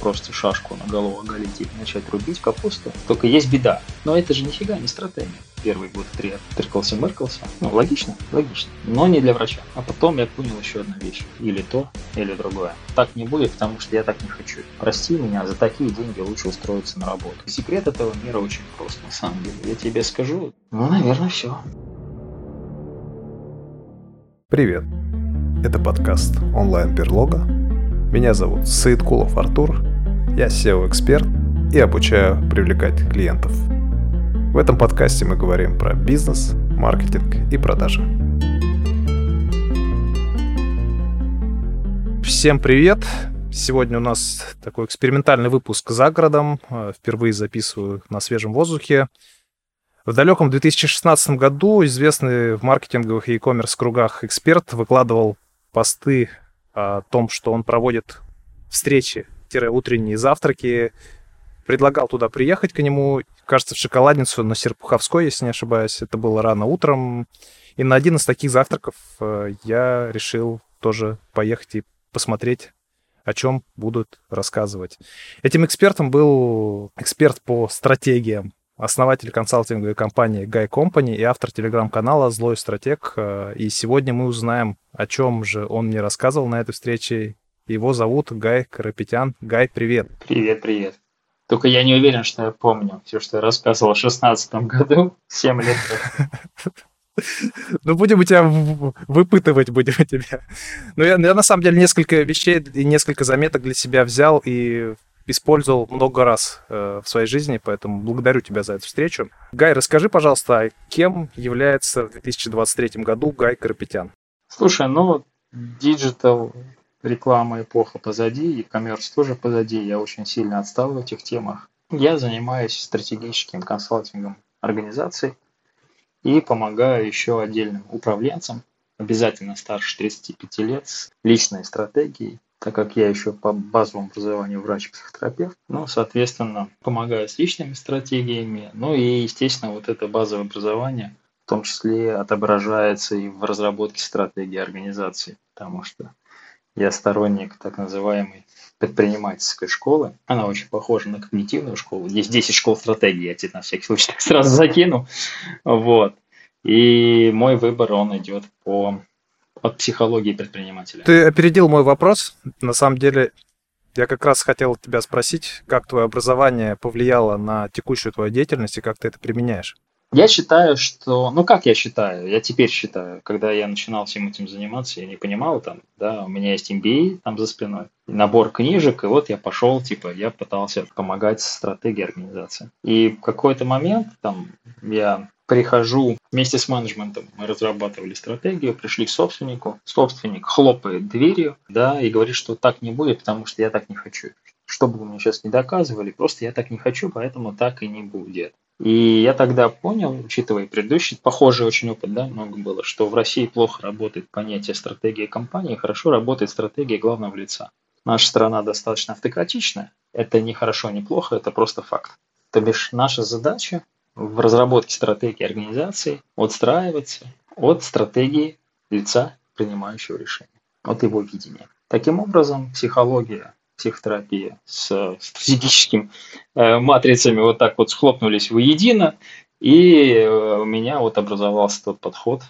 просто шашку на голову оголить и начать рубить капусту. Только есть беда. Но это же нифига не стратегия. Первый год три тыркался-мыркался. Ну, логично, логично. Но не для врача. А потом я понял еще одну вещь. Или то, или другое. Так не будет, потому что я так не хочу. Прости меня, за такие деньги лучше устроиться на работу. Секрет этого мира очень прост, на самом деле. Я тебе скажу, ну, наверное, все. Привет. Это подкаст онлайн-берлога меня зовут Саидкулов Артур, я SEO-эксперт и обучаю привлекать клиентов. В этом подкасте мы говорим про бизнес, маркетинг и продажи. Всем привет! Сегодня у нас такой экспериментальный выпуск за городом. Впервые записываю на свежем воздухе. В далеком 2016 году известный в маркетинговых и e-commerce кругах эксперт выкладывал посты о том, что он проводит встречи-утренние завтраки, предлагал туда приехать к нему, кажется, в шоколадницу на Серпуховской, если не ошибаюсь. Это было рано утром. И на один из таких завтраков э, я решил тоже поехать и посмотреть, о чем будут рассказывать. Этим экспертом был эксперт по стратегиям основатель консалтинговой компании Guy Company и автор телеграм-канала «Злой стратег». Э, и сегодня мы узнаем, о чем же он мне рассказывал на этой встрече. Его зовут Гай Карапетян. Гай, привет. Привет, привет. Только я не уверен, что я помню все, что я рассказывал в 2016 году, 7 лет. Ну, будем у тебя выпытывать, будем у тебя. Ну, я, я на самом деле несколько вещей и несколько заметок для себя взял и использовал много раз э, в своей жизни, поэтому благодарю тебя за эту встречу. Гай, расскажи, пожалуйста, кем является в 2023 году Гай Карапетян? Слушай, ну, digital-реклама эпоха позади, e-commerce тоже позади, я очень сильно отстал в этих темах. Я занимаюсь стратегическим консалтингом организаций и помогаю еще отдельным управленцам, обязательно старше 35 лет, с личной стратегией, так как я еще по базовому образованию врач-психотерапевт, ну, соответственно, помогаю с личными стратегиями, ну и, естественно, вот это базовое образование в том числе отображается и в разработке стратегии организации, потому что я сторонник так называемой предпринимательской школы. Она очень похожа на когнитивную школу. Здесь 10 школ стратегии, я тебе на всякий случай сразу закину. Вот. И мой выбор, он идет по от психологии предпринимателя. Ты опередил мой вопрос. На самом деле, я как раз хотел тебя спросить, как твое образование повлияло на текущую твою деятельность и как ты это применяешь? Я считаю, что... Ну, как я считаю? Я теперь считаю. Когда я начинал всем этим заниматься, я не понимал там, да, у меня есть MBA там за спиной, набор книжек, и вот я пошел, типа, я пытался помогать стратегии организации. И в какой-то момент там я прихожу вместе с менеджментом, мы разрабатывали стратегию, пришли к собственнику, собственник хлопает дверью, да, и говорит, что так не будет, потому что я так не хочу. Что бы вы мне сейчас не доказывали, просто я так не хочу, поэтому так и не будет. И я тогда понял, учитывая предыдущий, похожий очень опыт, да, много было, что в России плохо работает понятие стратегии компании, хорошо работает стратегия главного лица. Наша страна достаточно автократичная. Это не хорошо, не плохо, это просто факт. То бишь наша задача в разработке стратегии организации отстраиваться от стратегии лица, принимающего решение, от его видения. Таким образом, психология, психотерапия с стратегическими э, матрицами вот так вот схлопнулись воедино, и э, у меня вот образовался тот подход,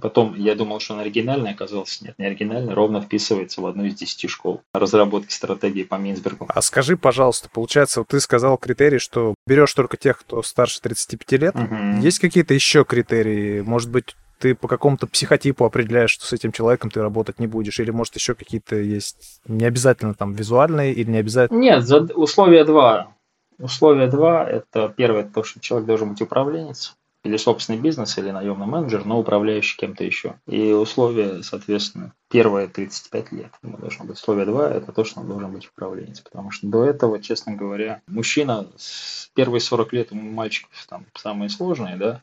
Потом я думал, что он оригинальный, оказался нет, не оригинальный, ровно вписывается в одну из десяти школ разработки стратегии по Минсбергу. А скажи, пожалуйста, получается, вот ты сказал критерий, что берешь только тех, кто старше 35 лет. Угу. Есть какие-то еще критерии? Может быть, ты по какому-то психотипу определяешь, что с этим человеком ты работать не будешь? Или, может, еще какие-то есть не обязательно там визуальные или не обязательно? Нет, условия два. Условия два – это первое, то, что человек должен быть управленец или собственный бизнес, или наемный менеджер, но управляющий кем-то еще. И условия, соответственно, первое 35 лет ему должно быть. Условие два – это то, что он должен быть управленец. Потому что до этого, честно говоря, мужчина с первые 40 лет у мальчиков там самые сложные, да,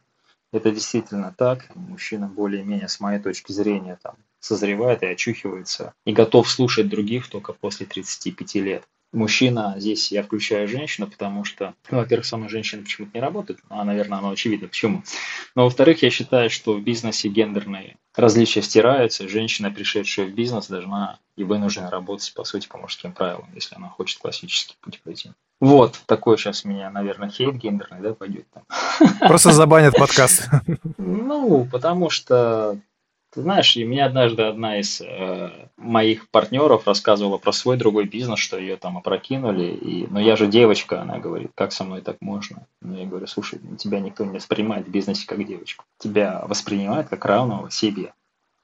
это действительно так. Мужчина более-менее, с моей точки зрения, там, созревает и очухивается, и готов слушать других только после 35 лет. мужчина, здесь я включаю женщину, потому что, ну, во-первых, со мной женщины почему-то не работают, а, наверное, оно очевидно почему. Но, во-вторых, я считаю, что в бизнесе гендерные различия стираются, женщина, пришедшая в бизнес, должна и вынуждена работать, по сути, по мужским правилам, если она хочет классический путь пройти. Вот, такой сейчас меня, наверное, хейт гендерный, да, пойдет там. Просто забанят подкаст. Ну, потому что ты знаешь, и мне однажды одна из э, моих партнеров рассказывала про свой другой бизнес, что ее там опрокинули. И, но я же девочка, она говорит, как со мной так можно? Ну, я говорю, слушай, тебя никто не воспринимает в бизнесе как девочку. Тебя воспринимают как равного себе.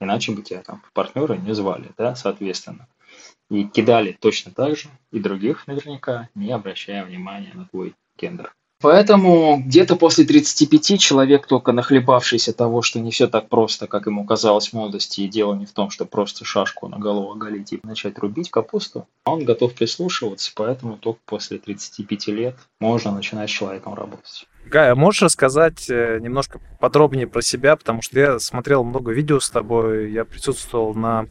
Иначе бы тебя там партнеры не звали, да, соответственно. И кидали точно так же, и других наверняка, не обращая внимания на твой гендер. Поэтому где-то после 35 человек, только нахлебавшийся того, что не все так просто, как ему казалось в молодости, и дело не в том, что просто шашку на голову оголить и начать рубить капусту, он готов прислушиваться, поэтому только после 35 лет можно начинать с человеком работать. Гая, можешь рассказать э, немножко подробнее про себя, потому что я смотрел много видео с тобой, я присутствовал на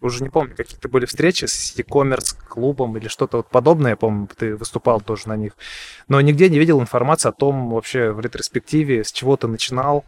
уже не помню, какие-то были встречи с e-commerce клубом или что-то вот подобное, я помню, ты выступал тоже на них, но нигде не видел информации о том вообще в ретроспективе, с чего ты начинал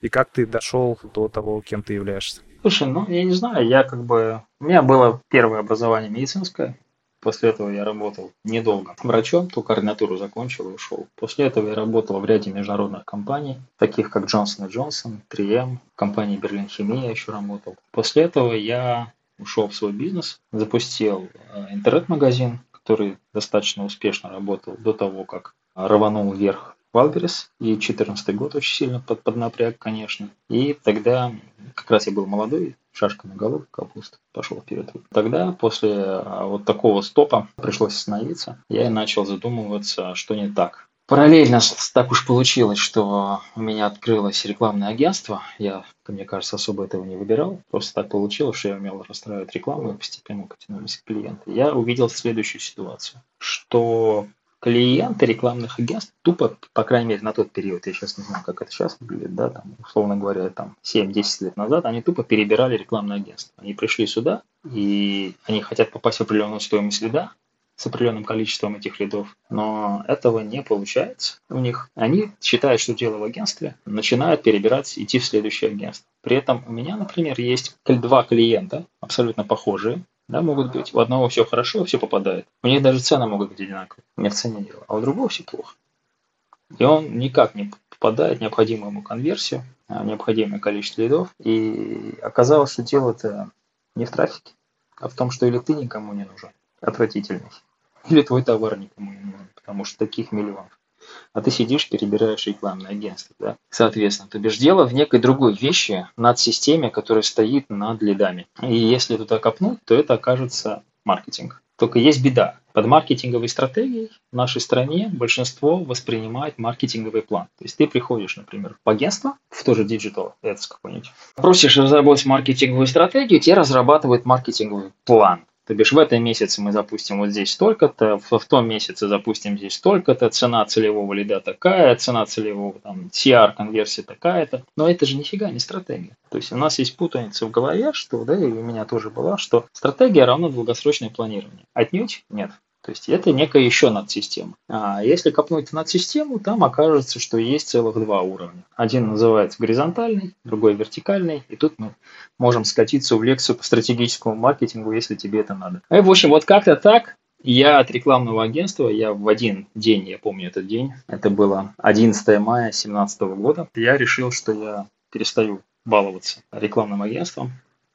и как ты дошел до того, кем ты являешься. Слушай, ну я не знаю, я как бы... У меня было первое образование медицинское, После этого я работал недолго врачом, только ординатуру закончил и ушел. После этого я работал в ряде международных компаний, таких как Johnson Johnson, 3M, компании Берлин Химия еще работал. После этого я ушел в свой бизнес, запустил э, интернет-магазин, который достаточно успешно работал до того, как рванул вверх Wildberries, и 2014 год очень сильно под, поднапряг, конечно. И тогда, как раз я был молодой, шашка наголо, капуста, пошел вперед. Тогда, после а, вот такого стопа, пришлось остановиться. Я и начал задумываться, что не так. Параллельно так уж получилось, что у меня открылось рекламное агентство. Я, мне кажется, особо этого не выбирал. Просто так получилось, что я умел расстраивать рекламу и постепенно потянулись клиенты. Я увидел следующую ситуацию, что клиенты рекламных агентств тупо, по крайней мере, на тот период, я сейчас не знаю, как это сейчас выглядит, да, там, условно говоря, там 7-10 лет назад, они тупо перебирали рекламное агентство. Они пришли сюда, и они хотят попасть в определенную стоимость лида, с определенным количеством этих лидов, но этого не получается у них. Они считают, что дело в агентстве, начинают перебирать, идти в следующее агентство. При этом у меня, например, есть два клиента, абсолютно похожие, да, могут быть. У одного все хорошо, все попадает. У них даже цены могут быть одинаковые. Не в цене дело. А у другого все плохо. И он никак не попадает в необходимую ему конверсию, а, необходимое количество лидов. И оказалось, что дело-то не в трафике, а в том, что или ты никому не нужен, отвратительный, или твой товар никому не нужен, потому что таких миллионов а ты сидишь, перебираешь рекламное агентство. Да? Соответственно, то бишь дело в некой другой вещи над системе, которая стоит над лидами. И если туда копнуть, то это окажется маркетинг. Только есть беда. Под маркетинговой стратегией в нашей стране большинство воспринимает маркетинговый план. То есть ты приходишь, например, в агентство, в тоже Digital Ads какой-нибудь, просишь разработать маркетинговую стратегию, тебе разрабатывает маркетинговый план. То бишь в этом месяце мы запустим вот здесь столько-то, в, в том месяце запустим здесь столько-то, цена целевого лида такая, цена целевого там CR конверсии такая-то. Но это же нифига не стратегия. То есть у нас есть путаница в голове, что, да, и у меня тоже была, что стратегия равна долгосрочное планирование. Отнюдь нет. То есть это некая еще надсистема. А если копнуть над систему, там окажется, что есть целых два уровня. Один называется горизонтальный, другой вертикальный. И тут мы можем скатиться в лекцию по стратегическому маркетингу, если тебе это надо. И, в общем, вот как-то так я от рекламного агентства, я в один день, я помню этот день, это было 11 мая 2017 года, я решил, что я перестаю баловаться рекламным агентством,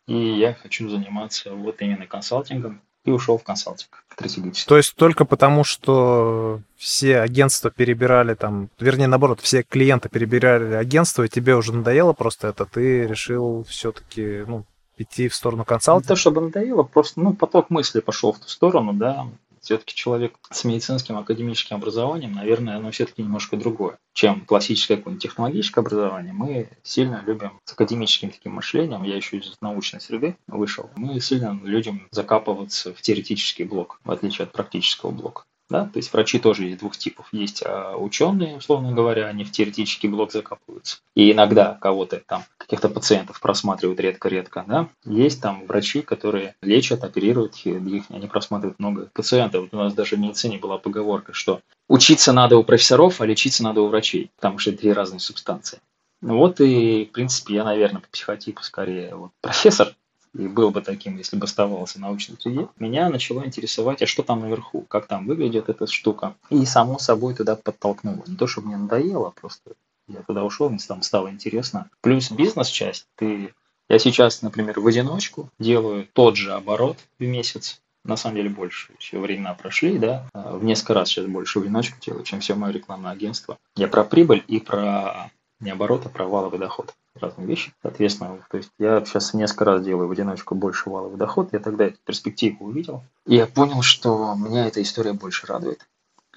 и я хочу заниматься вот именно консалтингом, и ушел в консалтинг стратегически. То есть только потому, что все агентства перебирали там, вернее, наоборот, все клиенты перебирали агентство, и тебе уже надоело просто это, ты решил все-таки, ну, идти в сторону консалтинга? Не то, чтобы надоело, просто, ну, поток мысли пошел в ту сторону, да, все-таки человек с медицинским академическим образованием, наверное, оно все-таки немножко другое, чем классическое какое-нибудь технологическое образование. Мы сильно любим с академическим таким мышлением, я еще из научной среды вышел, мы сильно любим закапываться в теоретический блок, в отличие от практического блока. Да? То есть врачи тоже есть двух типов. Есть а, ученые, условно говоря, они в теоретический блок закапываются. И иногда кого-то там, каких-то пациентов просматривают редко-редко. Да? Есть там врачи, которые лечат, оперируют, их, они просматривают много пациентов. У нас даже в медицине была поговорка, что учиться надо у профессоров, а лечиться надо у врачей, потому что это две разные субстанции. Ну вот и, в принципе, я, наверное, по психотипу скорее вот профессор, и был бы таким, если бы оставался научной среде, меня начало интересовать, а что там наверху, как там выглядит эта штука. И само собой туда подтолкнуло. Не то, чтобы мне надоело, просто я туда ушел, мне там стало интересно. Плюс бизнес-часть, ты... Я сейчас, например, в одиночку делаю тот же оборот в месяц, на самом деле больше. Еще времена прошли, да. А, в несколько раз сейчас больше в одиночку делаю, чем все мое рекламное агентство. Я про прибыль и про не оборот, а про валовый доход. Разные вещи. Соответственно, то есть я сейчас несколько раз делаю в одиночку больше валовый доход. Я тогда эту перспективу увидел. И я понял, что меня эта история больше радует,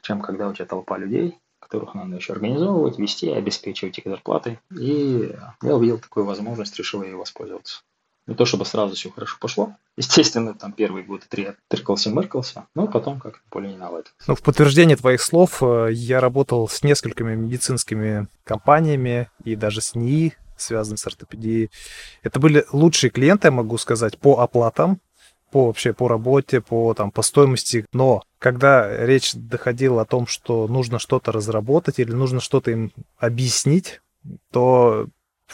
чем когда у тебя толпа людей, которых надо еще организовывать, вести, обеспечивать их зарплаты. И я увидел такую возможность, решил ей воспользоваться. Не то чтобы сразу все хорошо пошло. Естественно, там первый год три тыркался-мыркался, но потом как более-менее наладилось. Ну, в подтверждение твоих слов, э, я работал с несколькими медицинскими компаниями и даже с НИИ, связанными с ортопедией. Это были лучшие клиенты, я могу сказать, по оплатам, по вообще по работе, по там по стоимости. Но когда речь доходила о том, что нужно что-то разработать или нужно что-то им объяснить, то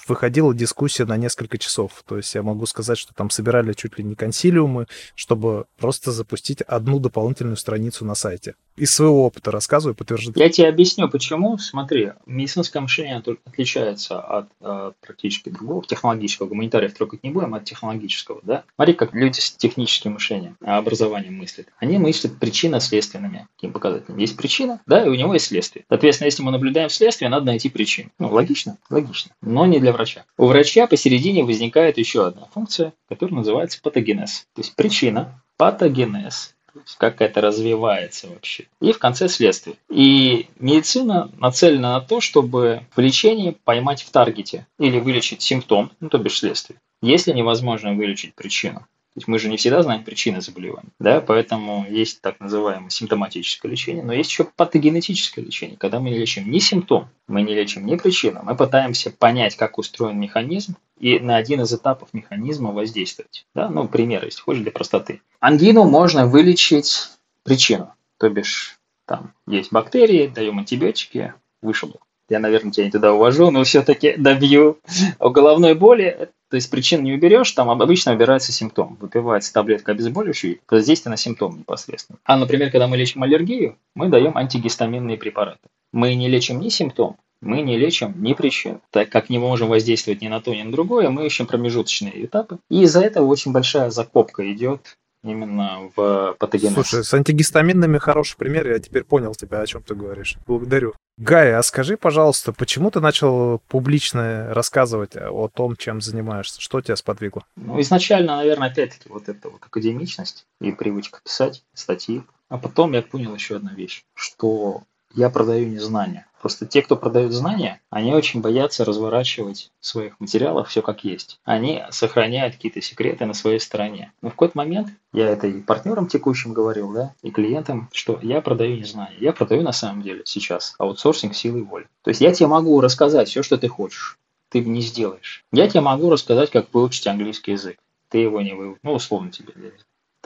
выходила дискуссия на несколько часов. То есть я могу сказать, что там собирали чуть ли не консилиумы, чтобы просто запустить одну дополнительную страницу на сайте. Из своего опыта рассказываю, подтверждаю. Я тебе объясню, почему. Смотри, медицинское мышление отличается от э, практически другого технологического. Гуманитариев трогать не будем, от технологического. Да? Смотри, как люди с техническим мышлением, образованием мыслят. Они мыслят причинно-следственными каким показателем. Есть причина, да, и у него есть следствие. Соответственно, если мы наблюдаем следствие, надо найти причину. Ну, логично? Логично. Но не для врача. У врача посередине возникает еще одна функция, которая называется патогенез. То есть причина, патогенез как это развивается вообще. И в конце следствие. И медицина нацелена на то, чтобы в лечении поймать в таргете или вылечить симптом, ну то бишь следствие, если невозможно вылечить причину есть мы же не всегда знаем причины заболевания, да, поэтому есть так называемое симптоматическое лечение, но есть еще патогенетическое лечение, когда мы не лечим ни симптом, мы не лечим ни причину, мы пытаемся понять, как устроен механизм и на один из этапов механизма воздействовать. Да? Ну, пример, если хочешь, для простоты. Ангину можно вылечить причину, то бишь там есть бактерии, даем антибиотики, вышибло. Я, наверное, тебя не туда увожу, но все-таки добью. У головной боли то есть причин не уберешь, там обычно убирается симптом. Выпивается таблетка обезболивающая, воздействие на симптом непосредственно. А, например, когда мы лечим аллергию, мы даем антигистаминные препараты. Мы не лечим ни симптом, мы не лечим ни причин. Так как не можем воздействовать ни на то, ни на другое, мы ищем промежуточные этапы. И из-за этого очень большая закопка идет именно в патогенез. Слушай, с антигистаминными хороший пример, я теперь понял тебя, о чем ты говоришь. Благодарю. Гай, а скажи, пожалуйста, почему ты начал публично рассказывать о том, чем занимаешься? Что тебя сподвигло? Ну, изначально, наверное, опять-таки вот эта вот академичность и привычка писать статьи. А потом я понял еще одну вещь, что я продаю не знания. Просто те, кто продают знания, они очень боятся разворачивать своих материалах все как есть. Они сохраняют какие-то секреты на своей стороне. Но в какой-то момент, я это и партнерам текущим говорил, да, и клиентам, что я продаю не знания. Я продаю на самом деле сейчас аутсорсинг силы воли. То есть я тебе могу рассказать все, что ты хочешь. Ты не сделаешь. Я тебе могу рассказать, как выучить английский язык. Ты его не выучишь. Ну, условно тебе.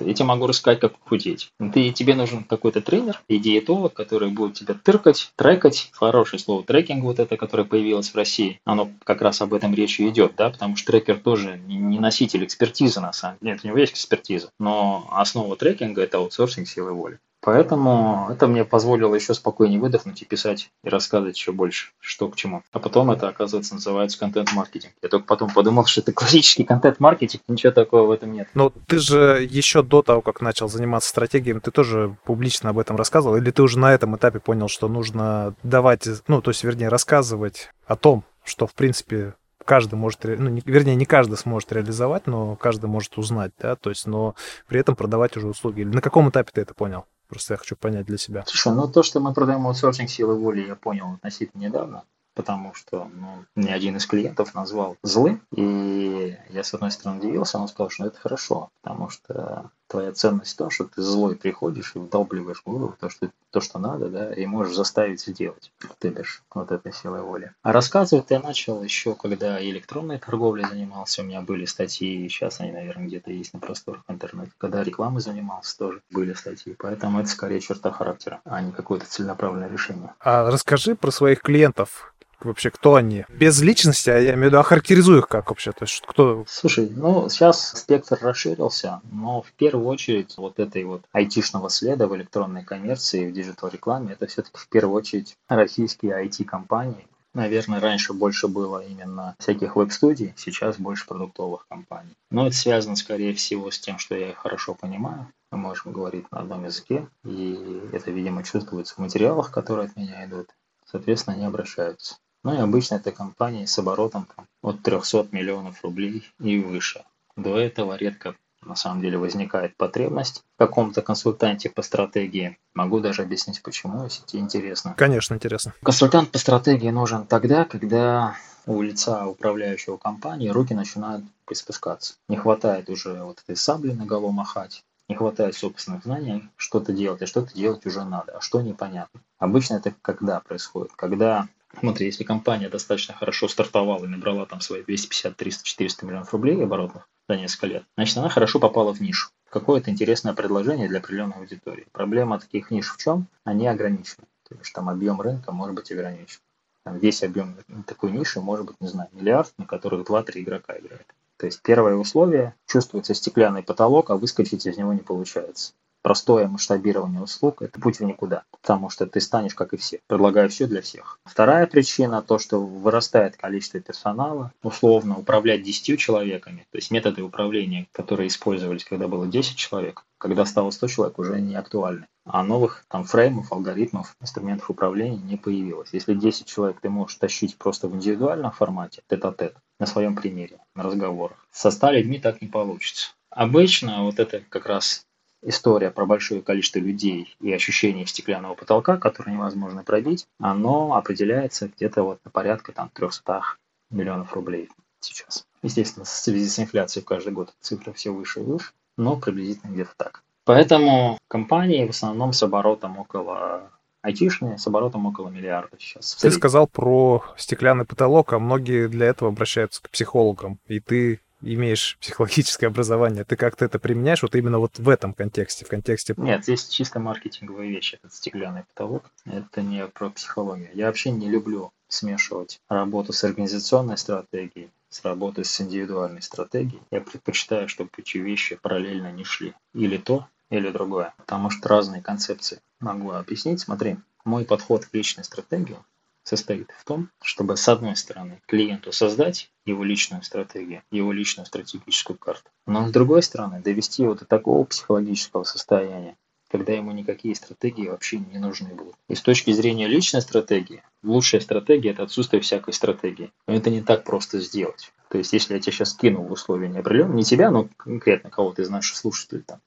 Я тебе могу рассказать, как похудеть. Ты, тебе нужен какой-то тренер и диетолог, который будет тебя тыркать, трекать. Хорошее слово трекинг вот это, которое появилось в России. Оно как раз об этом речи идет, да, потому что трекер тоже не носитель экспертизы на самом деле. Нет, у него есть экспертиза. Но основа трекинга – это аутсорсинг силы воли. Поэтому это мне позволило еще спокойнее выдохнуть и писать, и рассказывать еще больше, что к чему. А потом это, оказывается, называется контент-маркетинг. Я только потом подумал, что это классический контент-маркетинг, ничего такого в этом нет. Но ты же еще до того, как начал заниматься стратегиями, ты тоже публично об этом рассказывал? Или ты уже на этом этапе понял, что нужно давать, ну, то есть, вернее, рассказывать о том, что, в принципе, каждый может, ну, не, вернее, не каждый сможет реализовать, но каждый может узнать, да, то есть, но при этом продавать уже услуги. Или на каком этапе ты это понял? Просто я хочу понять для себя. Слушай, ну то, что мы продаем аутсорсинг силы воли, я понял относительно недавно, потому что ну, мне один из клиентов назвал злым, и я, с одной стороны, удивился, он сказал, что это хорошо, потому что твоя ценность в том, что ты злой приходишь и вдалбливаешь голову то, что, то, что надо, да, и можешь заставить сделать. То бишь вот этой силой воли. А рассказывать я начал еще, когда электронной торговлей занимался, у меня были статьи, сейчас они, наверное, где-то есть на просторах интернета. Когда рекламой занимался, тоже были статьи. Поэтому это скорее черта характера, а не какое-то целенаправленное решение. А расскажи про своих клиентов вообще, кто они? Без личностей, а я имею в виду, охарактеризуй их как вообще? То есть кто? Слушай, ну, сейчас спектр расширился, но в первую очередь вот этой вот айтишного следа в электронной коммерции, в digital-рекламе, это все-таки в первую очередь российские IT-компании, Наверное, раньше больше было именно всяких веб-студий, сейчас больше продуктовых компаний. Но это связано, скорее всего, с тем, что я их хорошо понимаю. Мы можем говорить на одном языке, и это, видимо, чувствуется в материалах, которые от меня идут. Соответственно, они обращаются. Ну и обычно это компании с оборотом от 300 миллионов рублей и выше. До этого редко на самом деле возникает потребность в каком-то консультанте по стратегии. Могу даже объяснить, почему, если тебе интересно. Конечно, интересно. Консультант по стратегии нужен тогда, когда у лица управляющего компании руки начинают приспускаться. Не хватает уже вот этой сабли на голову махать, не хватает собственных знаний, что-то делать, а что-то делать уже надо, а что непонятно. Обычно это когда происходит? Когда Смотри, если компания достаточно хорошо стартовала и набрала там свои 250, 300, 400 миллионов рублей оборотных за несколько лет, значит, она хорошо попала в нишу. Какое-то интересное предложение для определенной аудитории. Проблема таких ниш в чем? Они ограничены. То есть там объем рынка может быть ограничен. Там весь объем такой ниши может быть, не знаю, миллиард, на которых 2-3 игрока играют. То есть первое условие – чувствуется стеклянный потолок, а выскочить из него не получается простое масштабирование услуг – это путь в никуда, потому что ты станешь, как и все, предлагая все для всех. Вторая причина – то, что вырастает количество персонала, условно управлять 10 человеками, то есть методы управления, которые использовались, когда было 10 человек, когда стало 100 человек, уже не актуальны. А новых там фреймов, алгоритмов, инструментов управления не появилось. Если 10 человек ты можешь тащить просто в индивидуальном формате, тет-а-тет, на своем примере, на разговорах, со 100 людьми так не получится. Обычно вот это как раз история про большое количество людей и ощущение стеклянного потолка, который невозможно пробить, оно определяется где-то вот на порядка там 300 миллионов рублей сейчас. Естественно, в связи с инфляцией каждый год цифры все выше и выше, но приблизительно где-то так. Поэтому компании в основном с оборотом около айтишные с оборотом около миллиарда сейчас. Ты сказал про стеклянный потолок, а многие для этого обращаются к психологам. И ты имеешь психологическое образование, ты как-то это применяешь вот именно вот в этом контексте, в контексте... Нет, здесь чисто маркетинговые вещи, этот стеклянный потолок, это не про психологию. Я вообще не люблю смешивать работу с организационной стратегией с работой с индивидуальной стратегией. Я предпочитаю, чтобы эти вещи параллельно не шли. Или то, или другое. Потому что разные концепции. Могу объяснить. Смотри, мой подход к личной стратегии состоит в том, чтобы с одной стороны клиенту создать его личную стратегию, его личную стратегическую карту, но с другой стороны довести его до такого психологического состояния, когда ему никакие стратегии вообще не нужны будут. И с точки зрения личной стратегии, лучшая стратегия – это отсутствие всякой стратегии. Но это не так просто сделать. То есть, если я тебе сейчас кину в условия неопределенные, не тебя, но конкретно кого-то из наших слушателей, там,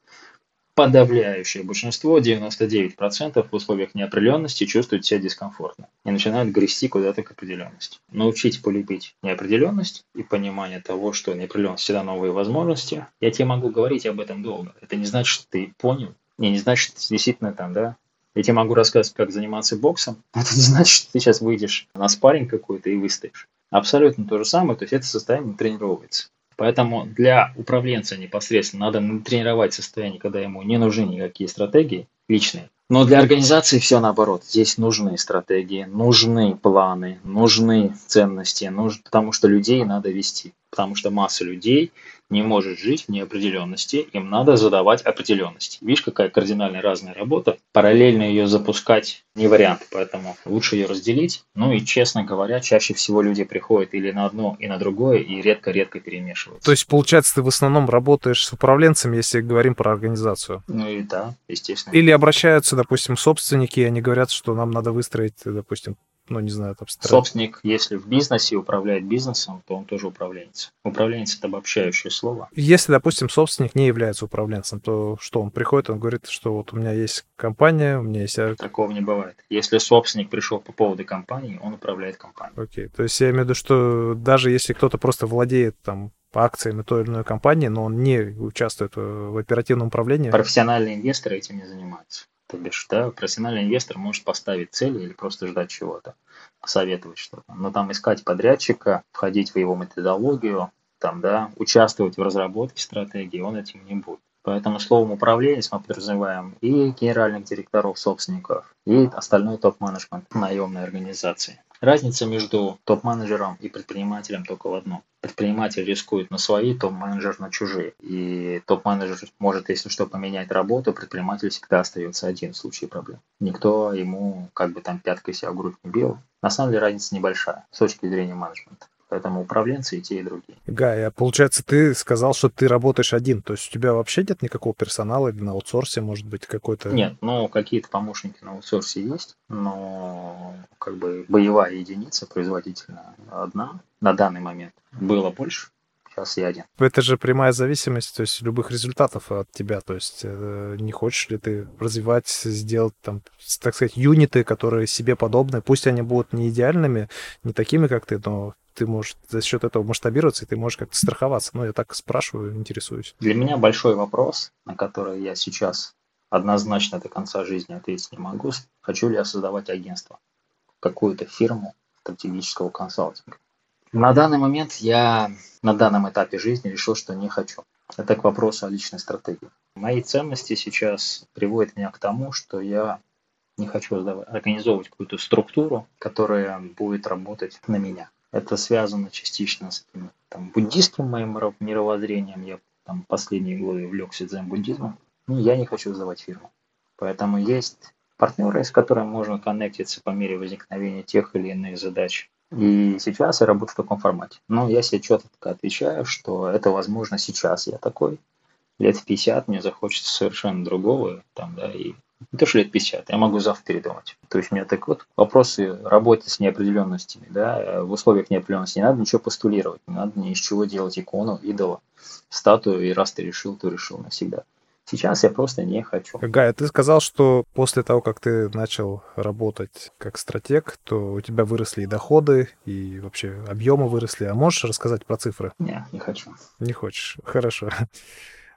подавляющее большинство, 99% в условиях неопределенности чувствуют себя дискомфортно и начинают грести куда-то к определенности. Научить полюбить неопределенность и понимание того, что неопределенность всегда новые возможности. Я тебе могу говорить об этом долго. Это не значит, что ты понял. Не, не значит, что действительно там, да, я тебе могу рассказать, как заниматься боксом. Это не значит, что ты сейчас выйдешь на спарринг какой-то и выстоишь. Абсолютно то же самое, то есть это состояние тренировывается. Поэтому для управленца непосредственно надо тренировать состояние, когда ему не нужны никакие стратегии личные. Но для организации все наоборот. Здесь нужны стратегии, нужны планы, нужны ценности, нужны, потому что людей надо вести. Потому что масса людей не может жить в неопределенности, им надо задавать определенности. Видишь, какая кардинально разная работа. Параллельно ее запускать не вариант, поэтому лучше ее разделить. Ну и, честно говоря, чаще всего люди приходят или на одно, и на другое, и редко-редко перемешиваются. То есть, получается, ты в основном работаешь с управленцами, если говорим про организацию? Ну и да, естественно. Или обращаются, допустим, собственники, и они говорят, что нам надо выстроить, допустим, ну, не знаю, там... Собственник, если в бизнесе управляет бизнесом, то он тоже управленец. Управленец – это обобщающее слово. Если, допустим, собственник не является управленцем, то что он приходит, он говорит, что вот у меня есть компания, у меня есть... Такого не бывает. Если собственник пришел по поводу компании, он управляет компанией. Окей, то есть я имею в виду, что даже если кто-то просто владеет там по акциям той или иной компании, но он не участвует в оперативном управлении. Профессиональные инвесторы этим не занимаются. То бишь, да, профессиональный инвестор может поставить цели или просто ждать чего-то, посоветовать что-то. Но там искать подрядчика, входить в его методологию, там, да, участвовать в разработке стратегии, он этим не будет. Поэтому словом управленец мы подразумеваем и генеральных директоров, собственников, и остальной топ-менеджмент наемной организации. Разница между топ-менеджером и предпринимателем только в одном. Предприниматель рискует на свои, топ-менеджер на чужие. И топ-менеджер может, если что, поменять работу, предприниматель всегда остается один в случае проблем. Никто ему как бы там пяткой себя в грудь не бил. На самом деле разница небольшая с точки зрения менеджмента. Поэтому управленцы и те, и другие. Гай, а получается, ты сказал, что ты работаешь один. То есть у тебя вообще нет никакого персонала или на аутсорсе, может быть, какой-то... Нет, ну, какие-то помощники на аутсорсе есть, но как бы боевая единица производительная одна на данный момент. Было больше, сейчас я один. Это же прямая зависимость, то есть любых результатов от тебя. То есть э, не хочешь ли ты развивать, сделать там, так сказать, юниты, которые себе подобны. Пусть они будут не идеальными, не такими, как ты, но ты можешь за счет этого масштабироваться, и ты можешь как-то страховаться. Ну, я так спрашиваю, интересуюсь. Для меня большой вопрос, на который я сейчас однозначно до конца жизни ответить не могу. Хочу ли я создавать агентство, какую-то фирму стратегического консалтинга. На данный момент я на данном этапе жизни решил, что не хочу. Это к вопросу о личной стратегии. Мои ценности сейчас приводят меня к тому, что я не хочу организовывать какую-то структуру, которая будет работать на меня. Это связано частично с там, буддистским моим мировоззрением. Я там последние годы увлекся дзен-буддизмом. Ну, я не хочу сдавать фирму. Поэтому есть партнеры, с которыми можно коннектиться по мере возникновения тех или иных задач. И сейчас я работаю в таком формате. Но я себе четко отвечаю, что это возможно сейчас я такой. Лет в 50 мне захочется совершенно другого, там, да, и не то, что лет 50, я могу завтра передумать. То есть у меня так вот вопросы работы с неопределенностями, да, в условиях неопределенности не надо ничего постулировать, не надо ни из чего делать икону, идола, статую, и раз ты решил, то решил навсегда. Сейчас я просто не хочу. Гай, ты сказал, что после того, как ты начал работать как стратег, то у тебя выросли и доходы, и вообще объемы выросли. А можешь рассказать про цифры? Не, не хочу. Не хочешь. Хорошо.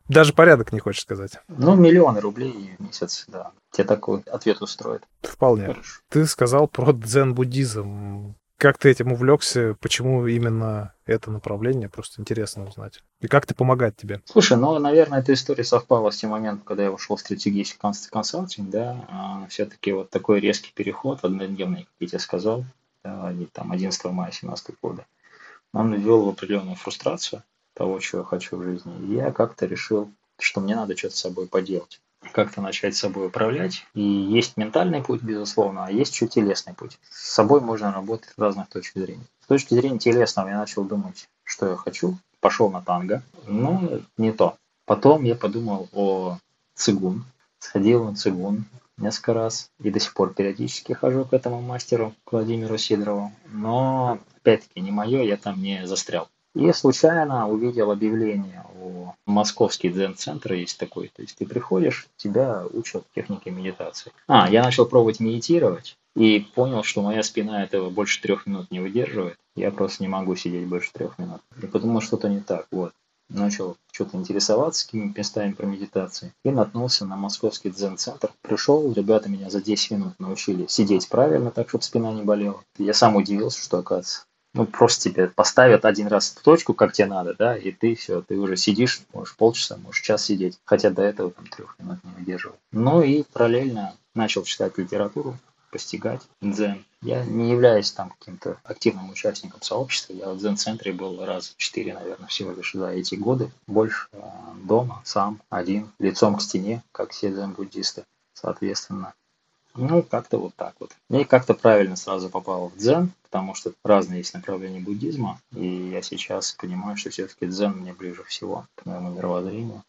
Даже порядок не хочешь сказать. Ну, миллионы рублей в месяц, да. Тебе такой ответ устроит. Вполне. Хорошо. Ты сказал про дзен-буддизм. Как ты этим увлекся? Почему именно это направление? Просто интересно узнать. И как ты помогает тебе? Слушай, ну, наверное, эта история совпала с тем моментом, когда я ушел в стратегический консалтинг, да. А все-таки вот такой резкий переход, однодневный, как я тебе сказал, да, там 11 мая 2017 года, он ввел в определенную фрустрацию того, чего я хочу в жизни. Я как-то решил, что мне надо что-то с собой поделать как-то начать собой управлять. И есть ментальный путь, безусловно, а есть еще телесный путь. С собой можно работать с разных точек зрения. С точки зрения телесного я начал думать, что я хочу. Пошел на танго, но не то. Потом я подумал о цигун. Сходил на цигун несколько раз и до сих пор периодически хожу к этому мастеру, к Владимиру Сидорову. Но, опять-таки, не мое, я там не застрял. И случайно увидел объявление о московский дзен-центр есть такой. То есть ты приходишь, тебя учат технике медитации. А, я начал пробовать медитировать и понял, что моя спина этого больше трех минут не выдерживает. Я просто не могу сидеть больше трех минут. И подумал, что-то не так. Вот. Начал что-то интересоваться какими-то местами про медитации и наткнулся на московский дзен-центр. Пришел, ребята меня за 10 минут научили сидеть правильно, так, чтобы спина не болела. Я сам удивился, что, оказывается, ну, просто тебе поставят один раз в точку, как тебе надо, да, и ты все, ты уже сидишь, можешь полчаса, можешь час сидеть, хотя до этого там трех минут не выдерживал. Ну и параллельно начал читать литературу, постигать дзен. Я не являюсь там каким-то активным участником сообщества. Я в дзен-центре был раз в четыре, наверное, всего лишь за эти годы. Больше э, дома, сам, один, лицом к стене, как все дзен-буддисты. Соответственно, ну, как-то вот так вот. И как-то правильно сразу попал в дзен, потому что разные есть направления буддизма, и я сейчас понимаю, что все-таки дзен мне ближе всего к моему мировоззрению,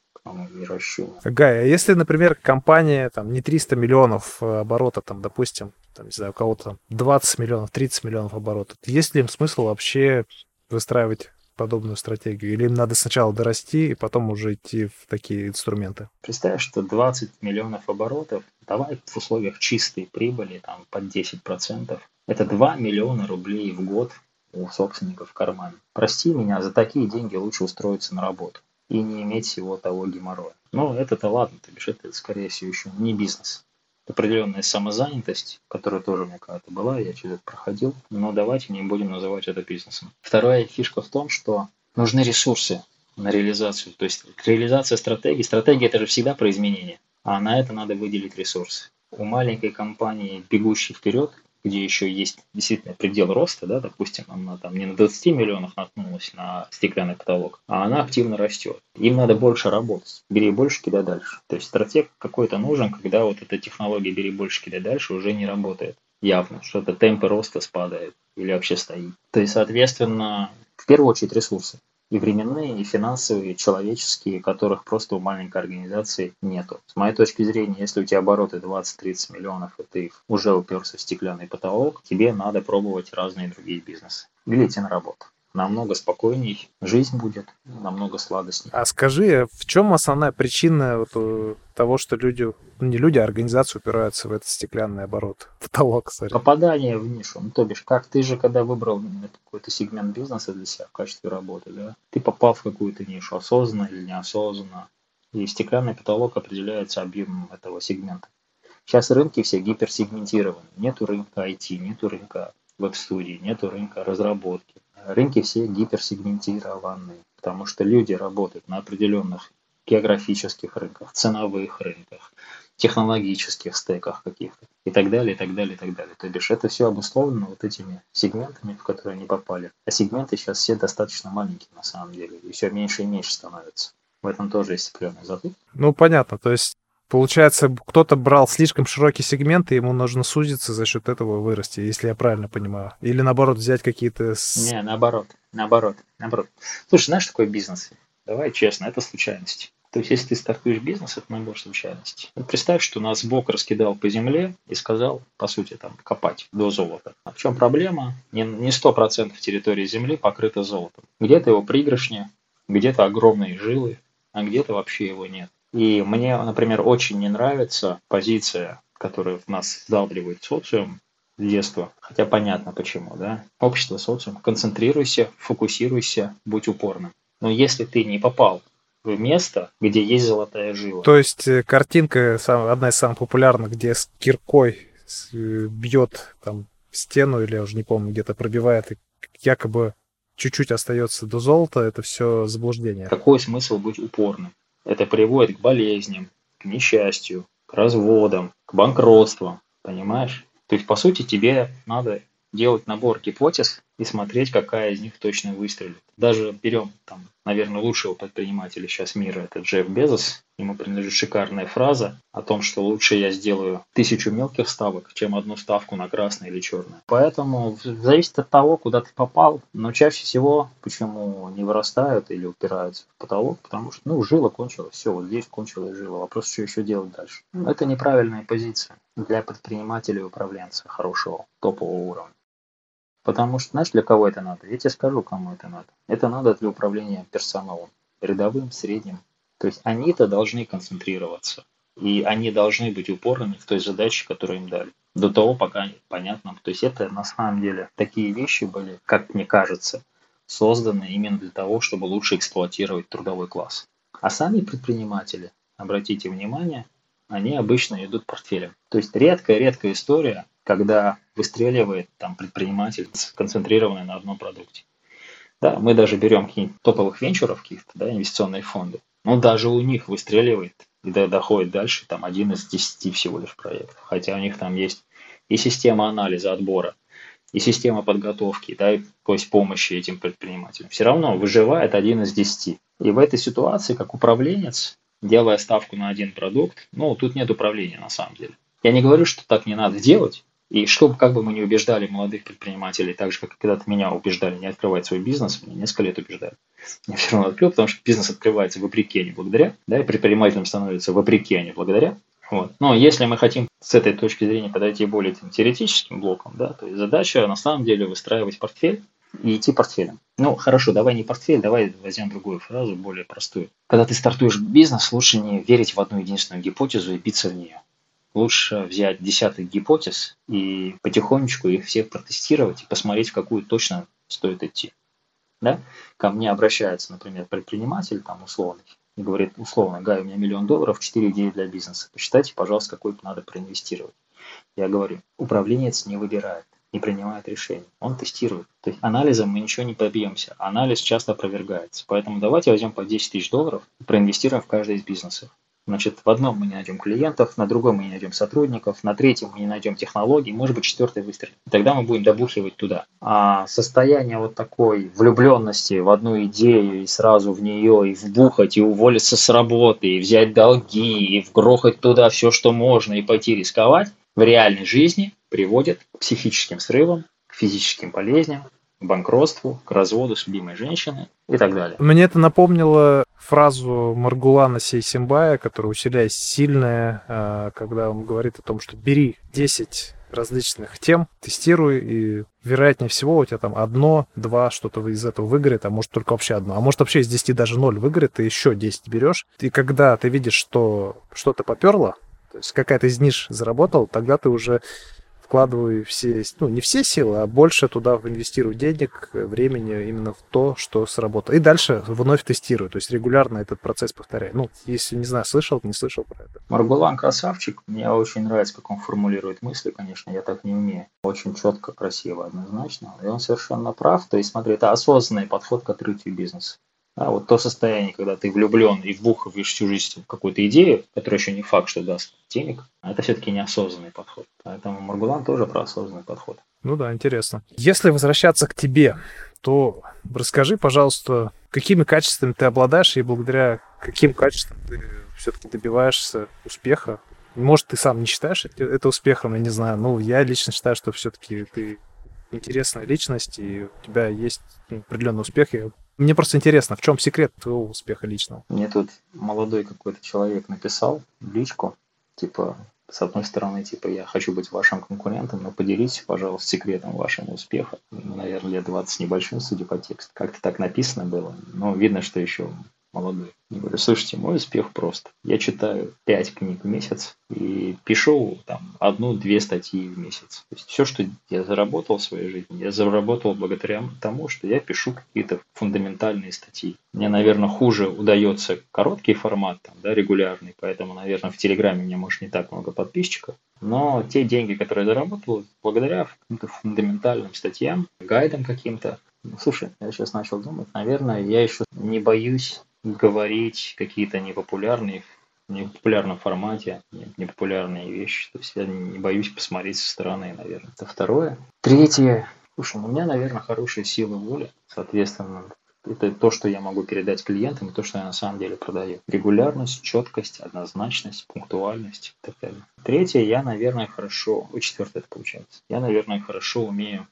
расчет. Гай, а если, например, компания там не 300 миллионов э, оборота, там, допустим, там, не знаю, у кого-то 20 миллионов, 30 миллионов оборота, есть ли им смысл вообще выстраивать подобную стратегию? Или им надо сначала дорасти и потом уже идти в такие инструменты? Представь, что 20 миллионов оборотов, давай в условиях чистой прибыли, там, под 10%, это 2 миллиона рублей в год у собственников в кармане. Прости меня, за такие деньги лучше устроиться на работу и не иметь всего того геморроя. Но это-то ладно, ты бишь, это скорее всего еще не бизнес. Определенная самозанятость, которая тоже у меня когда-то была, я через это проходил, но давайте не будем называть это бизнесом. Вторая фишка в том, что нужны ресурсы на реализацию. То есть реализация стратегии, стратегия это же всегда про изменения, а на это надо выделить ресурсы. У маленькой компании, бегущей вперед, где еще есть действительно предел роста, да, допустим, она там не на 20 миллионах наткнулась на стеклянный потолок, а она активно растет. Им надо больше работать. Бери больше, кидай дальше. То есть стратег какой-то нужен, когда вот эта технология бери больше, кидай дальше уже не работает. Явно, что-то темпы роста спадает или вообще стоит. То есть, соответственно, в первую очередь ресурсы и временные, и финансовые, и человеческие, которых просто у маленькой организации нету. С моей точки зрения, если у тебя обороты 20-30 миллионов, и ты уже уперся в стеклянный потолок, тебе надо пробовать разные другие бизнесы. Идти на работу намного спокойней, жизнь будет намного сладостней. А скажи, в чем основная причина вот э, того, что люди, ну не люди, а организации упираются в этот стеклянный оборот, потолок, sorry. Попадание в нишу, ну то бишь, как ты же, когда выбрал какой-то сегмент бизнеса для себя в качестве работы, да, ты попал в какую-то нишу, осознанно или неосознанно, и стеклянный потолок определяется объемом этого сегмента. Сейчас рынки все гиперсегментированы. Нету рынка IT, нету рынка веб-студии, нету рынка разработки рынки все гиперсегментированы, потому что люди работают на определенных географических рынках, ценовых рынках, технологических стеках каких-то и так далее, и так далее, и так далее. То бишь это все обусловлено вот этими сегментами, в которые они попали. А сегменты сейчас все достаточно маленькие на самом деле, и все меньше и меньше становятся. В этом тоже есть определенный затык. Ну, понятно. То есть Получается, кто-то брал слишком широкий сегмент, и ему нужно сузиться за счет этого вырасти, если я правильно понимаю. Или наоборот, взять какие-то... Не, наоборот, наоборот, наоборот. Слушай, знаешь, такой бизнес? Давай честно, это случайность. То есть, если ты стартуешь бизнес, это набор случайностей. Вот представь, что нас Бог раскидал по земле и сказал, по сути, там, копать до золота. А в чем проблема? Не, не 100% территории Земли покрыто золотом. Где-то его пригоршня, где-то огромные жилы, а где-то вообще его нет. И мне, например, очень не нравится позиция, которая в нас вдалбливает социум с детства. Хотя понятно почему, да. Общество, социум. Концентрируйся, фокусируйся, будь упорным. Но если ты не попал в место, где есть золотая жила. То есть э, картинка одна из самых популярных, где с киркой э, бьет там стену или я уже не помню, где-то пробивает и якобы чуть-чуть остается до золота, это все заблуждение. Какой смысл быть упорным? Это приводит к болезням, к несчастью, к разводам, к банкротству, понимаешь? То есть, по сути, тебе надо делать набор гипотез и смотреть, какая из них точно выстрелит. Даже берем, там, наверное, лучшего предпринимателя сейчас мира, это Джефф Безос. Ему принадлежит шикарная фраза о том, что лучше я сделаю тысячу мелких ставок, чем одну ставку на красное или черное. Поэтому зависит от того, куда ты попал. Но чаще всего, почему не вырастают или упираются в потолок, потому что, ну, жила кончилась, все, вот здесь кончилась жила. Вопрос, что еще делать дальше. Это неправильная позиция для предпринимателя и управленца хорошего, топового уровня. Потому что, знаешь, для кого это надо? Я тебе скажу, кому это надо. Это надо для управления персоналом. Рядовым, средним. То есть они-то должны концентрироваться. И они должны быть упорными в той задаче, которую им дали. До того, пока понятно. То есть это на самом деле такие вещи были, как мне кажется, созданы именно для того, чтобы лучше эксплуатировать трудовой класс. А сами предприниматели, обратите внимание, они обычно идут портфелем. То есть редкая-редкая история, когда выстреливает там предприниматель, концентрированный на одном продукте. Да, мы даже берем какие-нибудь топовых венчуров, каких-то, да, инвестиционные фонды. Но даже у них выстреливает и доходит дальше там один из десяти всего лишь проектов. Хотя у них там есть и система анализа отбора, и система подготовки, да, и то есть помощи этим предпринимателям. Все равно выживает один из десяти. И в этой ситуации, как управленец, делая ставку на один продукт, ну, тут нет управления на самом деле. Я не говорю, что так не надо делать, И чтобы как бы мы не убеждали молодых предпринимателей, так же, как когда-то меня убеждали не открывать свой бизнес, меня несколько лет убеждали. Я все равно открыл, потому что бизнес открывается вопреки, а не благодаря. Да, и предпринимателем становится вопреки, а не благодаря. Вот. Но если мы хотим с этой точки зрения подойти более там, теоретическим блоком, да, то есть задача на самом деле выстраивать портфель и идти портфелем. Ну, хорошо, давай не портфель, давай возьмем другую фразу, более простую. Когда ты стартуешь бизнес, лучше не верить в одну единственную гипотезу и биться в нее. Лучше взять десяток гипотез и потихонечку их всех протестировать и посмотреть, в какую точно стоит идти. Да? Ко мне обращается, например, предприниматель там условный, и говорит, условно, Гай, у меня миллион долларов, четыре идеи для бизнеса. Посчитайте, пожалуйста, какой надо проинвестировать. Я говорю, управленец не выбирает не принимает решений. Он тестирует. То есть анализом мы ничего не добьемся. Анализ часто опровергается. Поэтому давайте возьмем по 10 тысяч долларов и проинвестируем в каждый из бизнесов. Значит, в одном мы не найдем клиентов, на другом мы не найдем сотрудников, на третьем мы не найдем технологий, может быть, четвертый выстрел. Тогда мы будем добухивать туда. А состояние вот такой влюбленности в одну идею и сразу в нее, и вбухать, и уволиться с работы, и взять долги, и вгрохать туда все, что можно, и пойти рисковать, в реальной жизни приводит к психическим срывам, к физическим болезням, банкротству, к разводу любимой женщиной и так далее. Мне это напомнило фразу Маргулана Сейсимбая, которая усиляясь сильная, а, когда он говорит о том, что бери 10 различных тем, тестируй, и вероятнее всего у тебя там одно, два что-то из этого выгорит, а может только вообще одно. А может вообще из 10 даже 0 выгорит, ты еще 10 берешь. И когда ты видишь, что что-то поперло, то есть какая-то из ниш заработал, тогда ты уже вкладываю все, ну, не все силы, а больше туда инвестирую денег, времени именно в то, что сработало. И дальше вновь тестирую, то есть регулярно этот процесс повторяю. Ну, если, не знаю, слышал, не слышал про это. Маргулан красавчик. Мне очень нравится, как он формулирует мысли, конечно, я так не умею. Очень четко, красиво, однозначно. И он совершенно прав. То есть, смотри, это осознанный подход к открытию бизнеса. А вот то состояние, когда ты влюблен и вбухиваешь всю жизнь в какую-то идею, которая еще не факт, что даст денег, это все-таки неосознанный подход. Поэтому Маргулан тоже про осознанный подход. Ну да, интересно. Если возвращаться к тебе, то расскажи, пожалуйста, какими качествами ты обладаешь и благодаря каким качествам ты все-таки добиваешься успеха. Может, ты сам не считаешь это успехом, я не знаю. Ну, я лично считаю, что все-таки ты интересная личность, и у тебя есть ну, определенный успех. И мне просто интересно, в чем секрет твоего успеха личного? Мне тут молодой какой-то человек написал личку, типа, с одной стороны, типа, я хочу быть вашим конкурентом, но поделитесь, пожалуйста, секретом вашего успеха. Наверное, лет 20 небольшим, судя по тексту. Как-то так написано было. Но видно, что еще молодой. Я говорю, слушайте, мой успех прост. Я читаю 5 книг в месяц и пишу там одну-две статьи в месяц. То есть все, что я заработал в своей жизни, я заработал благодаря тому, что я пишу какие-то фундаментальные статьи. Мне, наверное, хуже удается короткий формат, там, да, регулярный, поэтому, наверное, в Телеграме у меня, может, не так много подписчиков. Но те деньги, которые я заработал, благодаря каким-то фундаментальным статьям, гайдам каким-то, ну, слушай, я сейчас начал думать, наверное, я еще не боюсь говорить какие-то непопулярные в непопулярном формате, непопулярные вещи. То есть я не боюсь посмотреть со стороны, наверное. Это второе. Третье. Слушай, ну, у меня, наверное, хорошие силы воли. Соответственно, это то, что я могу передать клиентам, и то, что я на самом деле продаю. Регулярность, четкость, однозначность, пунктуальность и так далее. Третье, я, наверное, хорошо, четвертое это получается, я, наверное, хорошо умею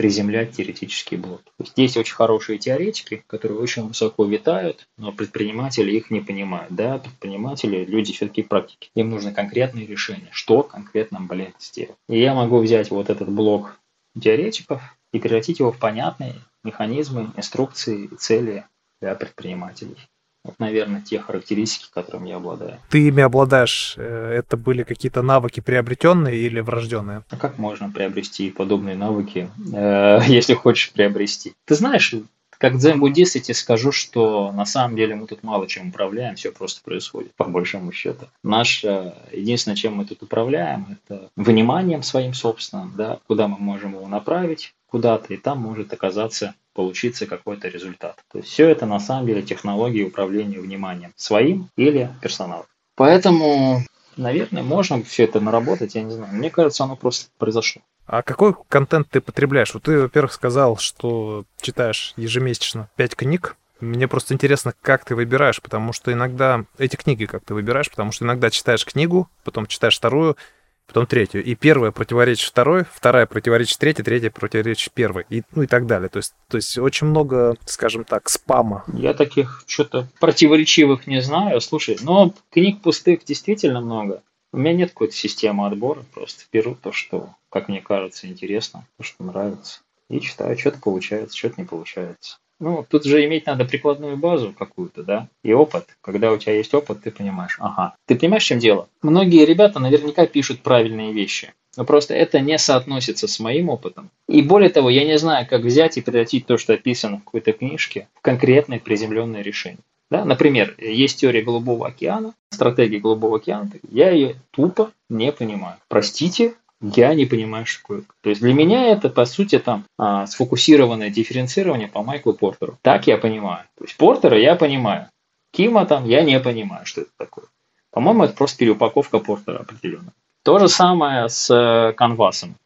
приземлять теоретические блоки. Есть очень хорошие теоретики, которые очень высоко витают, но предприниматели их не понимают. Да, предприниматели, люди все-таки практики. Им нужны конкретные решения, что конкретно, блин, сделать. И я могу взять вот этот блок теоретиков и превратить его в понятные механизмы, инструкции и цели для предпринимателей. Вот, наверное, те характеристики, которыми я обладаю. Ты ими обладаешь. Э, это были какие-то навыки приобретенные или врожденные? А как можно приобрести подобные навыки, э, если хочешь приобрести? Ты знаешь, как дзен-буддист я тебе скажу, что на самом деле мы тут мало чем управляем, все просто происходит, по большому счету. Наше единственное, чем мы тут управляем, это вниманием своим собственным, да, куда мы можем его направить куда-то, и там может оказаться получиться какой-то результат. То есть все это на самом деле технологии управления вниманием своим или персоналом. Поэтому, наверное, можно все это наработать, я не знаю. Мне кажется, оно просто произошло. А какой контент ты потребляешь? Вот ты, во-первых, сказал, что читаешь ежемесячно 5 книг. Мне просто интересно, как ты выбираешь, потому что иногда эти книги как ты выбираешь, потому что иногда читаешь книгу, потом читаешь вторую, потом третью. И первая противоречит второй, вторая противоречит третьей, третья противоречит первой. И, ну и так далее. То есть, то есть очень много, скажем так, спама. Я таких что-то противоречивых не знаю. Слушай, но книг пустых действительно много. У меня нет какой-то системы отбора, просто беру то, что, как мне кажется, интересно, то, что нравится. И читаю, что-то получается, что-то не получается. Ну, тут же иметь надо прикладную базу какую-то, да, и опыт. Когда у тебя есть опыт, ты понимаешь, ага. Ты понимаешь, в чем дело? Многие ребята наверняка пишут правильные вещи, но просто это не соотносится с моим опытом. И более того, я не знаю, как взять и превратить то, что описано в какой-то книжке, в конкретное приземленное решение. Да? Например, есть теория Голубого океана, стратегия Голубого океана, я ее тупо не понимаю. Простите, я не понимаю, что такое. То есть для меня это, по сути, там а, сфокусированное дифференцирование по Майклу Портеру. Так я понимаю. То есть Портера я понимаю. Кима там я не понимаю, что это такое. По-моему, это просто переупаковка Портера определенно. То же самое с э, канвасом.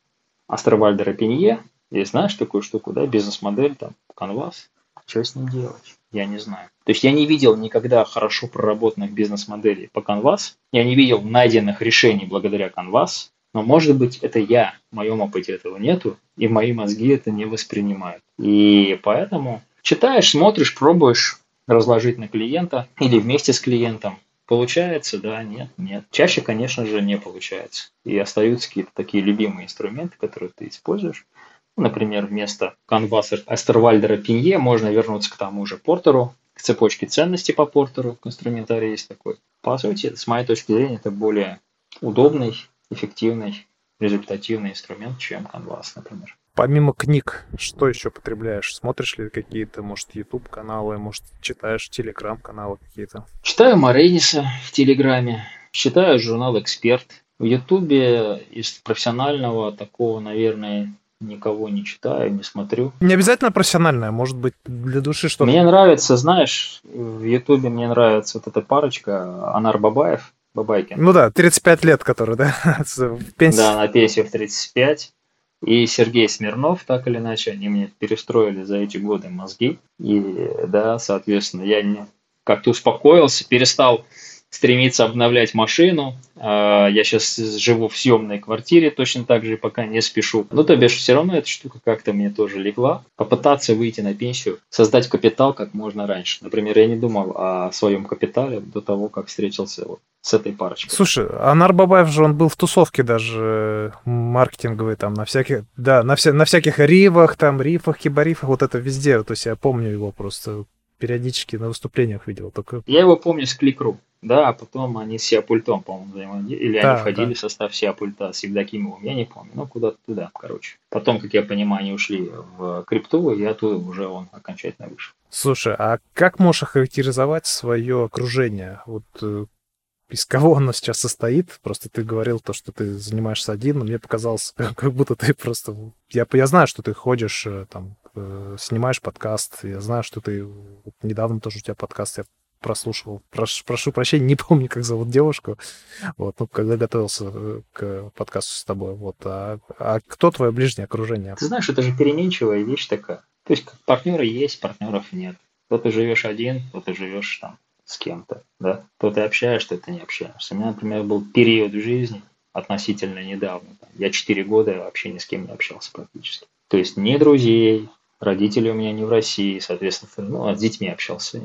Астровальдера Пенье. Есть, знаешь такую штуку, да, бизнес-модель, там, канвас. Что с ним делать? Я не знаю. То есть я не видел никогда хорошо проработанных бизнес-моделей по Canvas. Я не видел найденных решений благодаря Canvas. Но может быть это я, в моем опыте этого нету, и мои мозги это не воспринимают. И поэтому читаешь, смотришь, пробуешь разложить на клиента или вместе с клиентом. Получается, да, нет, нет. Чаще, конечно же, не получается. И остаются какие-то такие любимые инструменты, которые ты используешь. Например, вместо канваса Астервальдера Пинье можно вернуться к тому же Портеру, к цепочке ценностей по Портеру, к инструментарию есть такой. По сути, с моей точки зрения, это более удобный, эффективный, результативный инструмент, чем Canvas, например. Помимо книг, что еще потребляешь? Смотришь ли какие-то, может, YouTube каналы, может, читаешь Telegram каналы какие-то? Читаю Марениса в Телеграме, читаю журнал «Эксперт». В Ютубе из профессионального такого, наверное, никого не читаю, не смотрю. Не обязательно профессиональное, может быть, для души что-то. Мне нравится, знаешь, в Ютубе мне нравится вот эта парочка, Анар Бабаев, Бабайкин. Ну да, 35 лет, который, да, в пенсии. Да, на пенсию в 35. И Сергей Смирнов, так или иначе, они мне перестроили за эти годы мозги. И да, соответственно, я не как-то успокоился, перестал стремиться обновлять машину. А, я сейчас живу в съемной квартире, точно так же пока не спешу. Но то бишь все равно эта штука как-то мне тоже легла. Попытаться выйти на пенсию, создать капитал как можно раньше. Например, я не думал о своем капитале до того, как встретился вот с этой парочкой. Слушай, Анар Бабаев же, он был в тусовке даже маркетинговой, там, на всяких, да, на, вся, на всяких ривах, там, рифах, кибарифах, вот это везде. То есть я помню его просто периодически на выступлениях видел. Только... Я его помню с Кликру. Да, а потом они с Сиапультом, по-моему, взаимодействовали. Или да, они входили да. в состав Сиапульта с Евдокимовым, я не помню. Ну, куда-то туда, короче. Потом, как я понимаю, они ушли в крипту, и оттуда уже он окончательно вышел. Слушай, а как можешь охарактеризовать свое окружение? Вот э, из кого оно сейчас состоит? Просто ты говорил то, что ты занимаешься один, но мне показалось, как будто ты просто... Я, я знаю, что ты ходишь, э, там, э, снимаешь подкаст, я знаю, что ты... Недавно тоже у тебя подкаст, я прослушивал. Прош, прошу прощения, не помню, как зовут девушку. Вот, ну, когда готовился э, к подкасту с тобой. Вот, а, а кто твое ближнее окружение? Ты знаешь, это же переменчивая вещь такая. То есть партнеры есть, партнеров нет. То ты живешь один, то ты живешь там с кем-то, да. То ты общаешься, то ты не общаешься. У меня, например, был период в жизни относительно недавно. Я четыре года вообще ни с кем не общался практически. То есть ни друзей, Родители у меня не в России, соответственно, ну, а с детьми общался.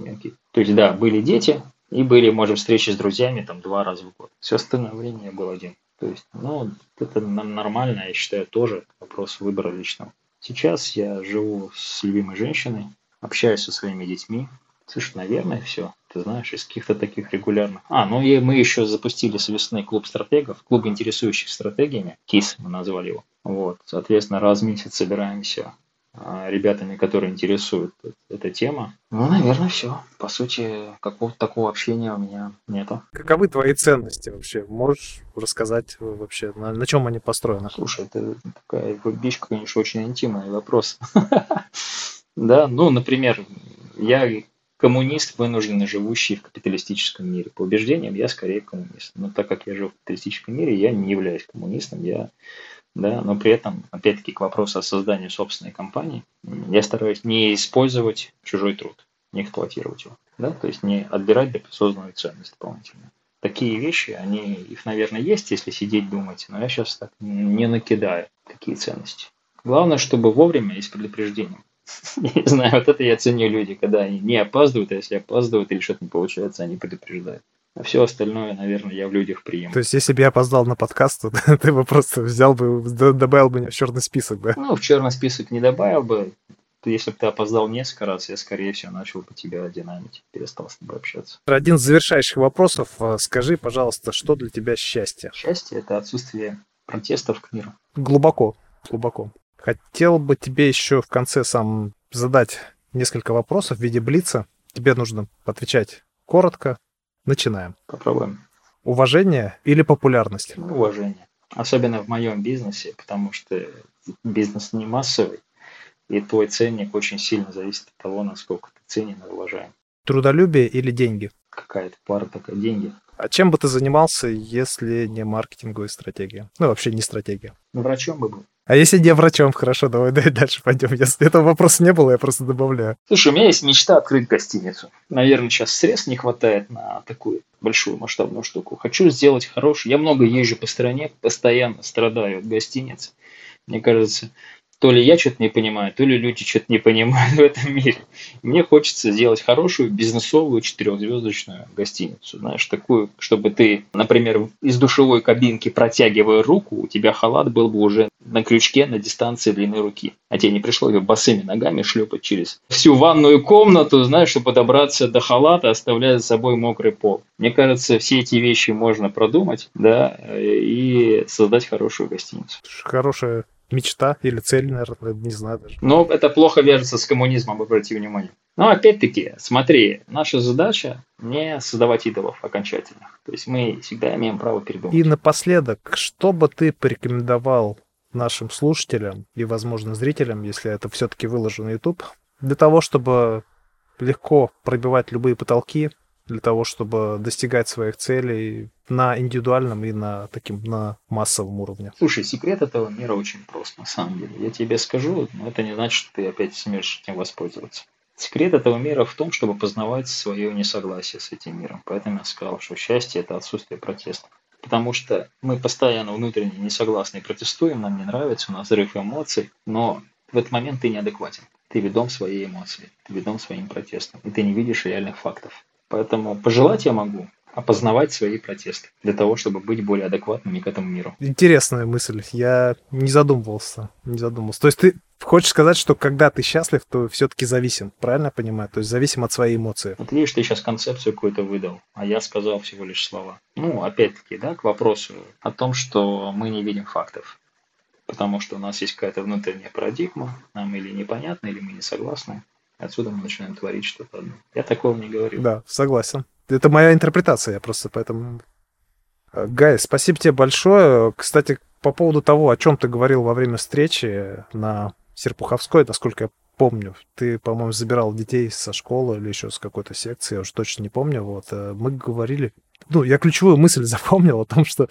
То есть, да, были дети, и были, может, встречи с друзьями там два раза в год. Все остальное время я был один. То есть, ну, это нормально, я считаю, тоже вопрос выбора личного. Сейчас я живу с любимой женщиной, общаюсь со своими детьми. Слушай, наверное, все. Ты знаешь, из каких-то таких регулярных. А, ну и мы еще запустили с весны клуб стратегов, клуб интересующих стратегиями. КИС мы назвали его. Вот, соответственно, раз в месяц собираемся ребятами, которые интересуют эта тема. Ну, наверное, все. По сути, какого-то такого общения у меня нету. Каковы твои ценности вообще? Можешь рассказать вообще, на, на чем они построены? Слушай, это такая вещь, конечно, очень интимный вопрос. Да, ну, например, я коммунист, вынужденно живущий в капиталистическом мире. По убеждениям я скорее коммунист. Но так как я живу в капиталистическом мире, я не являюсь коммунистом, я да, но при этом, опять-таки, к вопросу о создании собственной компании, я стараюсь не использовать чужой труд, не эксплуатировать его, да, то есть не отбирать доказанную ценность дополнительно. такие вещи, они, их, наверное, есть, если сидеть думать, но я сейчас так не накидаю такие ценности. Главное, чтобы вовремя и с предупреждением. Не знаю, вот это я ценю люди, когда они не опаздывают, а если опаздывают или что-то не получается, они предупреждают. А все остальное, наверное, я в людях прием. То есть, если бы я опоздал на подкаст, то ты бы просто взял бы, добавил бы меня в черный список, да? Ну, в черный список не добавил бы. Если бы ты опоздал несколько раз, я, скорее всего, начал бы тебя динамить, перестал с тобой общаться. Один из завершающих вопросов. А, скажи, пожалуйста, что для тебя счастье? Счастье – это отсутствие протестов к миру. Глубоко, глубоко. Хотел бы тебе еще в конце сам задать несколько вопросов в виде блица. Тебе нужно отвечать коротко. Начинаем. Попробуем. Уважение или популярность? Ну, уважение. Особенно в моем бизнесе, потому что бизнес не массовый, и твой ценник очень сильно зависит от того, насколько ты ценен и уважаем. Трудолюбие или деньги? Какая-то пара такая, деньги. А чем бы ты занимался, если не маркетинговая стратегия? Ну, вообще не стратегия. Ну, врачом бы был. А если не врачом, хорошо, давай, давай дальше пойдем. Если этого вопроса не было, я просто добавляю. Слушай, у меня есть мечта открыть гостиницу. Наверное, сейчас средств не хватает на такую большую масштабную штуку. Хочу сделать хорошую. Я много езжу по стране, постоянно страдаю от гостиниц. Мне кажется, то ли я что-то не понимаю, то ли люди что-то не понимают в этом мире. Мне хочется сделать хорошую бизнесовую четырехзвездочную гостиницу. Знаешь, такую, чтобы ты, например, из душевой кабинки протягивая руку, у тебя халат был бы уже на крючке на дистанции длины руки. А тебе не пришлось бы босыми ногами шлепать через всю ванную комнату, знаешь, чтобы добраться до халата, оставляя за собой мокрый пол. Мне кажется, все эти вещи можно продумать, да, и создать хорошую гостиницу. Хорошая мечта или цель, наверное, не знаю даже. Но это плохо вяжется с коммунизмом, обрати внимание. Но опять-таки, смотри, наша задача не создавать идолов окончательно. То есть мы всегда имеем право передумать. И напоследок, что бы ты порекомендовал нашим слушателям и, возможно, зрителям, если это все-таки выложено на YouTube, для того, чтобы легко пробивать любые потолки, для того, чтобы достигать своих целей на индивидуальном и на таким на массовом уровне? Слушай, секрет этого мира очень прост, на самом деле. Я тебе скажу, но это не значит, что ты опять сможешь этим воспользоваться. Секрет этого мира в том, чтобы познавать свое несогласие с этим миром. Поэтому я сказал, что счастье – это отсутствие протеста. Потому что мы постоянно внутренне не согласны и протестуем, нам не нравится, у нас взрыв эмоций, но в этот момент ты неадекватен. Ты ведом своей эмоции, ты ведом своим протестом, и ты не видишь реальных фактов. Поэтому пожелать я могу опознавать свои протесты для того, чтобы быть более адекватными к этому миру. Интересная мысль. Я не задумывался. Не задумывался. То есть ты хочешь сказать, что когда ты счастлив, то все-таки зависим, правильно я понимаю? То есть зависим от своей эмоции. Вот видишь, ты сейчас концепцию какую-то выдал, а я сказал всего лишь слова. Ну, опять-таки, да, к вопросу о том, что мы не видим фактов. Потому что у нас есть какая-то внутренняя парадигма, нам или непонятно, или мы не согласны. Отсюда мы начинаем творить что-то одно. Я такого не говорю. Да, согласен. Это моя интерпретация, я просто поэтому... Э, Гай, спасибо тебе большое. Кстати, по поводу того, о чем ты говорил во время встречи на Серпуховской, насколько я помню, ты, по-моему, забирал детей со школы или еще с какой-то секции, я уже точно не помню. Вот э, мы говорили, ну, я ключевую мысль запомнил о том, что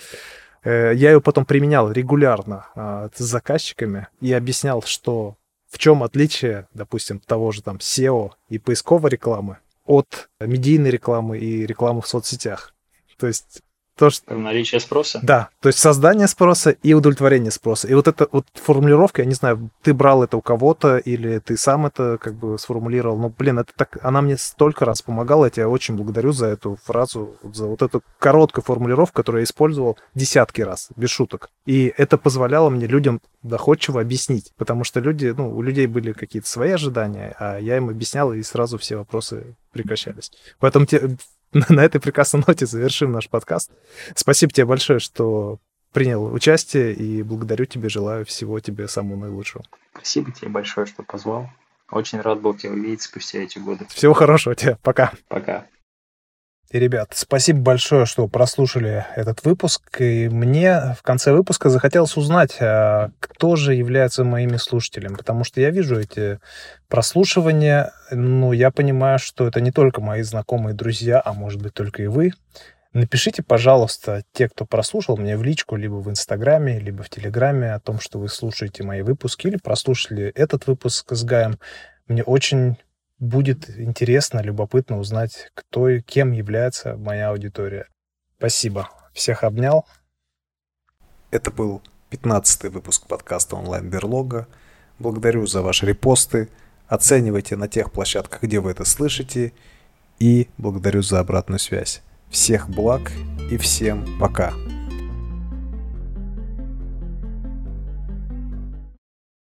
э, я ее потом применял регулярно э, с заказчиками и объяснял, что в чем отличие, допустим, того же там SEO и поисковой рекламы от медийной рекламы и рекламы в соцсетях. То есть то, что... Наличие спроса? Да, то есть создание спроса и удовлетворение спроса. И вот эта вот формулировка, я не знаю, ты брал это у кого-то или ты сам это как бы сформулировал, но, блин, это так, она мне столько раз помогала, я тебя очень благодарю за эту фразу, за вот эту короткую формулировку, которую я использовал десятки раз, без шуток. И это позволяло мне людям доходчиво объяснить, потому что люди, ну, у людей были какие-то свои ожидания, а я им объяснял, и сразу все вопросы прекращались. Поэтому те, на этой прекрасной ноте завершим наш подкаст. Спасибо тебе большое, что принял участие, и благодарю тебя, желаю всего тебе самого наилучшего. Спасибо тебе большое, что позвал. Очень рад был тебя увидеть спустя эти годы. Всего хорошего тебе. Пока. Пока. И, ребят, спасибо большое, что прослушали этот выпуск. И мне в конце выпуска захотелось узнать, а кто же является моими слушателями. Потому что я вижу эти прослушивания, ну, я понимаю, что это не только мои знакомые друзья, а может быть только и вы. Напишите, пожалуйста, те, кто прослушал мне в личку, либо в Инстаграме, либо в Телеграме о том, что вы слушаете мои выпуски или прослушали этот выпуск с Гаем. Мне очень будет интересно, любопытно узнать, кто и кем является моя аудитория. Спасибо. Всех обнял. Это был 15 выпуск подкаста онлайн Берлога. Благодарю за ваши репосты. Оценивайте на тех площадках, где вы это слышите. И благодарю за обратную связь. Всех благ и всем пока.